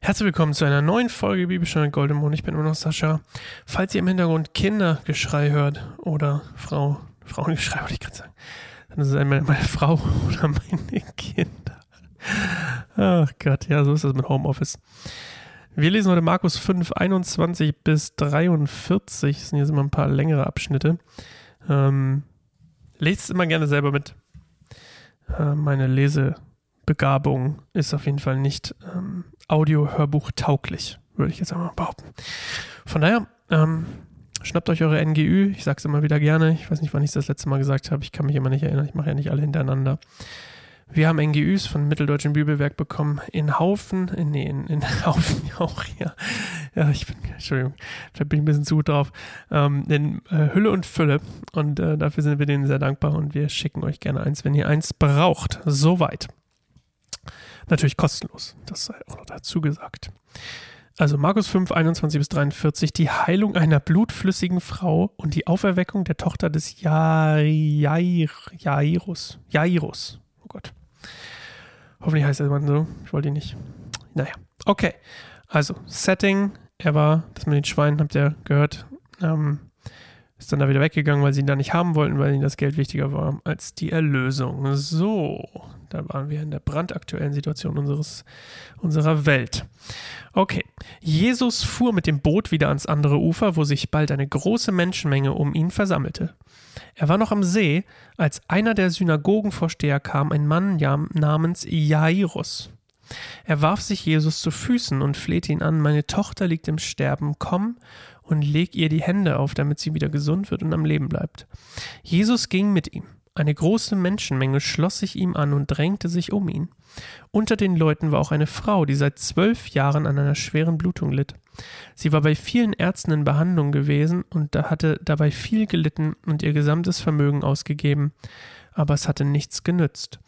Herzlich willkommen zu einer neuen Folge Bibelstunde Goldemond. Ich bin immer noch Sascha. Falls ihr im Hintergrund Kindergeschrei hört oder Frau, Frauengeschrei wollte ich gerade sagen, dann ist es einmal meine Frau oder meine Kinder. Ach Gott, ja, so ist das mit Homeoffice. Wir lesen heute Markus 5, 21 bis 43. Das sind jetzt immer ein paar längere Abschnitte. Ähm, lest es immer gerne selber mit. Äh, meine Lesebegabung ist auf jeden Fall nicht ähm, Audio-Hörbuch tauglich, würde ich jetzt einmal behaupten. Von daher, ähm, schnappt euch eure NGÜ. Ich sage es immer wieder gerne. Ich weiß nicht, wann ich das letzte Mal gesagt habe. Ich kann mich immer nicht erinnern. Ich mache ja nicht alle hintereinander. Wir haben NGÜs von Mitteldeutschen Bibelwerk bekommen in Haufen, in, nee, in, in Haufen auch, ja. Ja, ich bin, Entschuldigung, da bin ich ein bisschen zu gut drauf. Ähm, in äh, Hülle und Fülle. Und äh, dafür sind wir denen sehr dankbar und wir schicken euch gerne eins, wenn ihr eins braucht. Soweit. Natürlich kostenlos. Das sei auch noch dazu gesagt. Also Markus 5, 21 bis 43, die Heilung einer blutflüssigen Frau und die Auferweckung der Tochter des Jairus. Jairus. Oh Gott. Hoffentlich heißt der Mann so. Ich wollte ihn nicht. Naja. Okay. Also, Setting. Er war, das mit den Schweinen, habt ihr gehört, ähm, ist dann da wieder weggegangen, weil sie ihn da nicht haben wollten, weil ihnen das Geld wichtiger war als die Erlösung. So, da waren wir in der brandaktuellen Situation unseres, unserer Welt. Okay, Jesus fuhr mit dem Boot wieder ans andere Ufer, wo sich bald eine große Menschenmenge um ihn versammelte. Er war noch am See, als einer der Synagogenvorsteher kam, ein Mann namens Jairus. Er warf sich Jesus zu Füßen und flehte ihn an, meine Tochter liegt im Sterben, komm und leg ihr die Hände auf, damit sie wieder gesund wird und am Leben bleibt. Jesus ging mit ihm. Eine große Menschenmenge schloss sich ihm an und drängte sich um ihn. Unter den Leuten war auch eine Frau, die seit zwölf Jahren an einer schweren Blutung litt. Sie war bei vielen Ärzten in Behandlung gewesen und hatte dabei viel gelitten und ihr gesamtes Vermögen ausgegeben, aber es hatte nichts genützt.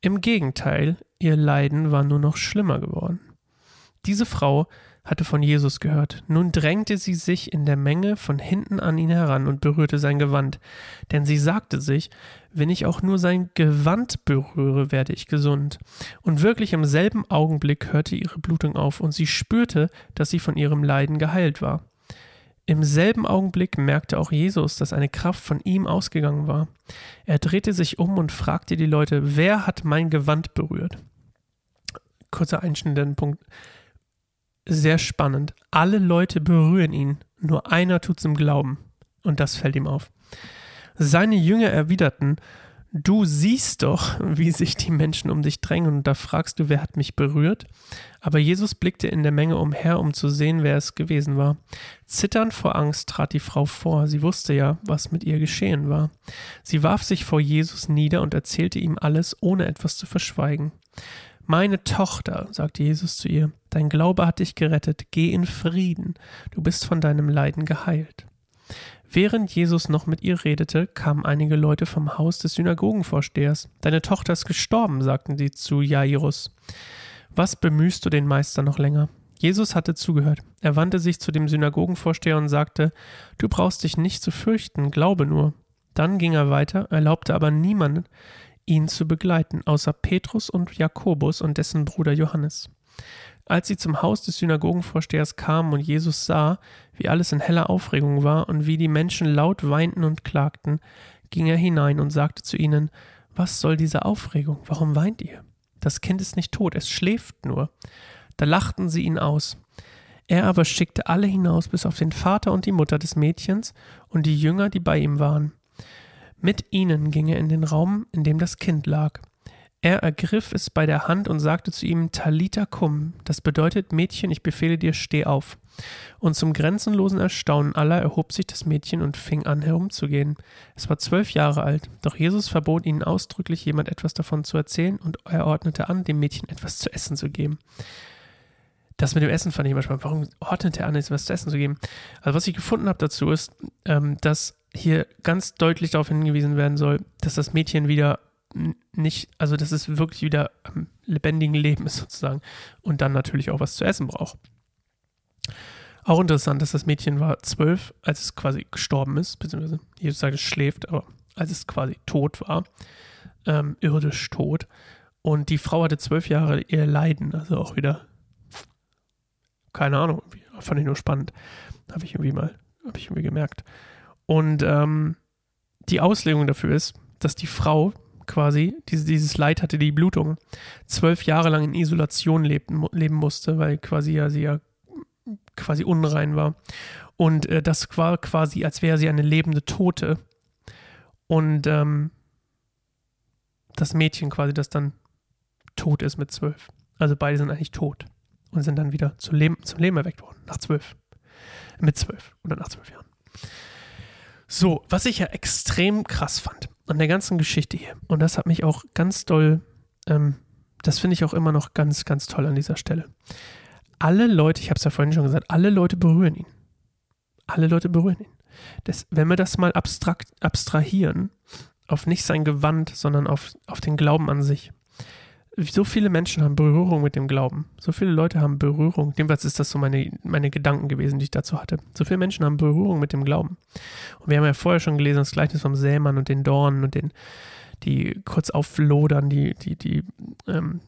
Im Gegenteil, ihr Leiden war nur noch schlimmer geworden. Diese Frau hatte von Jesus gehört. Nun drängte sie sich in der Menge von hinten an ihn heran und berührte sein Gewand. Denn sie sagte sich, wenn ich auch nur sein Gewand berühre, werde ich gesund. Und wirklich im selben Augenblick hörte ihre Blutung auf und sie spürte, dass sie von ihrem Leiden geheilt war. Im selben Augenblick merkte auch Jesus, dass eine Kraft von ihm ausgegangen war. Er drehte sich um und fragte die Leute, wer hat mein Gewand berührt? Kurzer Einschnitt in den Punkt sehr spannend. Alle Leute berühren ihn, nur einer tut's im Glauben. Und das fällt ihm auf. Seine Jünger erwiderten, Du siehst doch, wie sich die Menschen um dich drängen, und da fragst du, wer hat mich berührt? Aber Jesus blickte in der Menge umher, um zu sehen, wer es gewesen war. Zitternd vor Angst trat die Frau vor, sie wusste ja, was mit ihr geschehen war. Sie warf sich vor Jesus nieder und erzählte ihm alles, ohne etwas zu verschweigen. Meine Tochter, sagte Jesus zu ihr, dein Glaube hat dich gerettet, geh in Frieden, du bist von deinem Leiden geheilt. Während Jesus noch mit ihr redete, kamen einige Leute vom Haus des Synagogenvorstehers. Deine Tochter ist gestorben, sagten sie zu Jairus. Was bemühst du den Meister noch länger? Jesus hatte zugehört. Er wandte sich zu dem Synagogenvorsteher und sagte, Du brauchst dich nicht zu fürchten, glaube nur. Dann ging er weiter, erlaubte aber niemanden, ihn zu begleiten, außer Petrus und Jakobus und dessen Bruder Johannes. Als sie zum Haus des Synagogenvorstehers kamen und Jesus sah, wie alles in heller Aufregung war und wie die Menschen laut weinten und klagten, ging er hinein und sagte zu ihnen, Was soll diese Aufregung? Warum weint ihr? Das Kind ist nicht tot, es schläft nur. Da lachten sie ihn aus. Er aber schickte alle hinaus, bis auf den Vater und die Mutter des Mädchens und die Jünger, die bei ihm waren. Mit ihnen ging er in den Raum, in dem das Kind lag. Er ergriff es bei der Hand und sagte zu ihm Talita cum, das bedeutet Mädchen, ich befehle dir, steh auf. Und zum grenzenlosen Erstaunen aller erhob sich das Mädchen und fing an herumzugehen. Es war zwölf Jahre alt, doch Jesus verbot ihnen ausdrücklich, jemand etwas davon zu erzählen, und er ordnete an, dem Mädchen etwas zu essen zu geben. Das mit dem Essen fand ich manchmal, warum ordnet er an, etwas zu essen zu geben? Also was ich gefunden habe dazu ist, ähm, dass hier ganz deutlich darauf hingewiesen werden soll, dass das Mädchen wieder nicht, also dass es wirklich wieder am lebendigen Leben ist sozusagen und dann natürlich auch was zu essen braucht. Auch interessant, dass das Mädchen war zwölf, als es quasi gestorben ist, beziehungsweise Jesus sagt, es schläft, aber als es quasi tot war, ähm, irdisch tot. Und die Frau hatte zwölf Jahre ihr Leiden, also auch wieder Keine Ahnung, fand ich nur spannend. Habe ich irgendwie mal, habe ich irgendwie gemerkt. Und ähm, die Auslegung dafür ist, dass die Frau quasi diese, dieses Leid hatte, die Blutung, zwölf Jahre lang in Isolation lebten, leben musste, weil quasi ja sie ja quasi unrein war. Und äh, das war quasi, als wäre sie eine lebende Tote. Und ähm, das Mädchen quasi, das dann tot ist mit zwölf. Also beide sind eigentlich tot und sind dann wieder zu Leben, zum Leben erweckt worden, nach zwölf. Mit zwölf oder nach zwölf Jahren. So, was ich ja extrem krass fand an der ganzen Geschichte hier, und das hat mich auch ganz doll, ähm, das finde ich auch immer noch ganz, ganz toll an dieser Stelle. Alle Leute, ich habe es ja vorhin schon gesagt, alle Leute berühren ihn. Alle Leute berühren ihn. Das, wenn wir das mal abstrakt, abstrahieren, auf nicht sein Gewand, sondern auf, auf den Glauben an sich. So viele Menschen haben Berührung mit dem Glauben. So viele Leute haben Berührung. Jedenfalls ist das so meine, meine Gedanken gewesen, die ich dazu hatte. So viele Menschen haben Berührung mit dem Glauben. Und wir haben ja vorher schon gelesen, das Gleichnis vom Sämann und den Dornen und den, die kurz auflodern, die, die, die, ähm,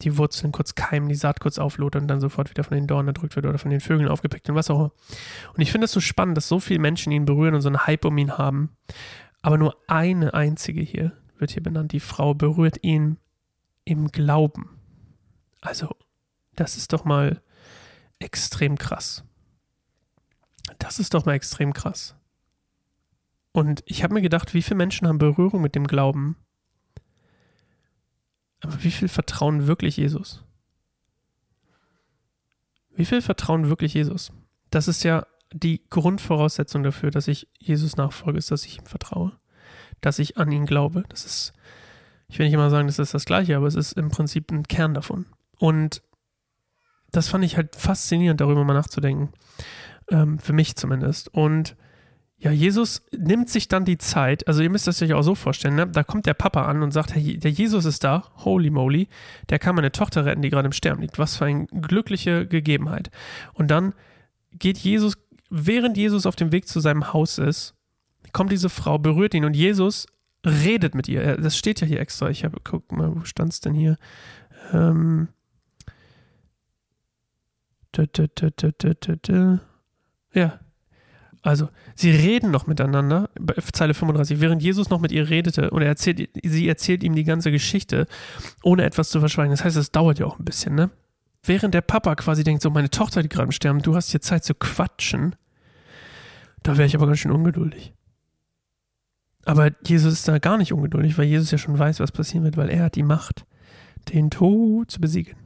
die Wurzeln kurz keimen, die Saat kurz auflodern und dann sofort wieder von den Dornen erdrückt wird oder von den Vögeln aufgepickt und was auch immer. Und ich finde es so spannend, dass so viele Menschen ihn berühren und so einen Hype um ihn haben. Aber nur eine einzige hier wird hier benannt. Die Frau berührt ihn im Glauben. Also, das ist doch mal extrem krass. Das ist doch mal extrem krass. Und ich habe mir gedacht, wie viele Menschen haben Berührung mit dem Glauben? Aber wie viel vertrauen wirklich Jesus? Wie viel vertrauen wirklich Jesus? Das ist ja die Grundvoraussetzung dafür, dass ich Jesus nachfolge, ist, dass ich ihm vertraue, dass ich an ihn glaube. Das ist, ich will nicht immer sagen, das ist das Gleiche, aber es ist im Prinzip ein Kern davon. Und das fand ich halt faszinierend, darüber mal nachzudenken. Ähm, für mich zumindest. Und ja, Jesus nimmt sich dann die Zeit, also ihr müsst das euch auch so vorstellen, ne? da kommt der Papa an und sagt, hey, der Jesus ist da, holy moly, der kann meine Tochter retten, die gerade im Sterben liegt. Was für eine glückliche Gegebenheit. Und dann geht Jesus während Jesus auf dem Weg zu seinem Haus ist, kommt diese Frau, berührt ihn und Jesus redet mit ihr. Das steht ja hier extra. Ich habe, guck mal, wo stand es denn hier? Ähm, ja. Also, sie reden noch miteinander, Zeile 35, während Jesus noch mit ihr redete und er erzählt, sie erzählt ihm die ganze Geschichte, ohne etwas zu verschweigen. Das heißt, es dauert ja auch ein bisschen, ne? Während der Papa quasi denkt, so, meine Tochter, die gerade im Sterben, du hast hier Zeit zu quatschen, da wäre ich aber ganz schön ungeduldig. Aber Jesus ist da gar nicht ungeduldig, weil Jesus ja schon weiß, was passieren wird, weil er hat die Macht, den Tod zu besiegen.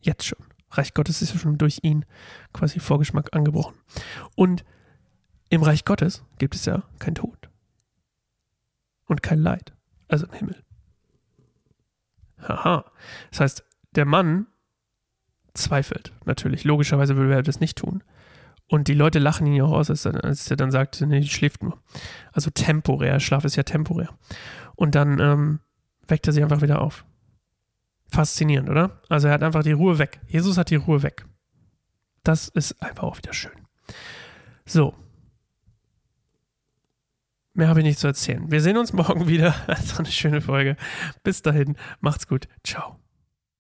Jetzt schon. Reich Gottes ist ja schon durch ihn quasi Vorgeschmack angebrochen. Und im Reich Gottes gibt es ja kein Tod. Und kein Leid. Also im Himmel. Haha. Das heißt, der Mann zweifelt natürlich. Logischerweise würde er das nicht tun. Und die Leute lachen ihn ja auch aus, als er, als er dann sagt, nee, die schläft nur. Also temporär, Schlaf ist ja temporär. Und dann ähm, weckt er sich einfach wieder auf. Faszinierend, oder? Also er hat einfach die Ruhe weg. Jesus hat die Ruhe weg. Das ist einfach auch wieder schön. So. Mehr habe ich nicht zu erzählen. Wir sehen uns morgen wieder. Das war eine schöne Folge. Bis dahin, macht's gut. Ciao.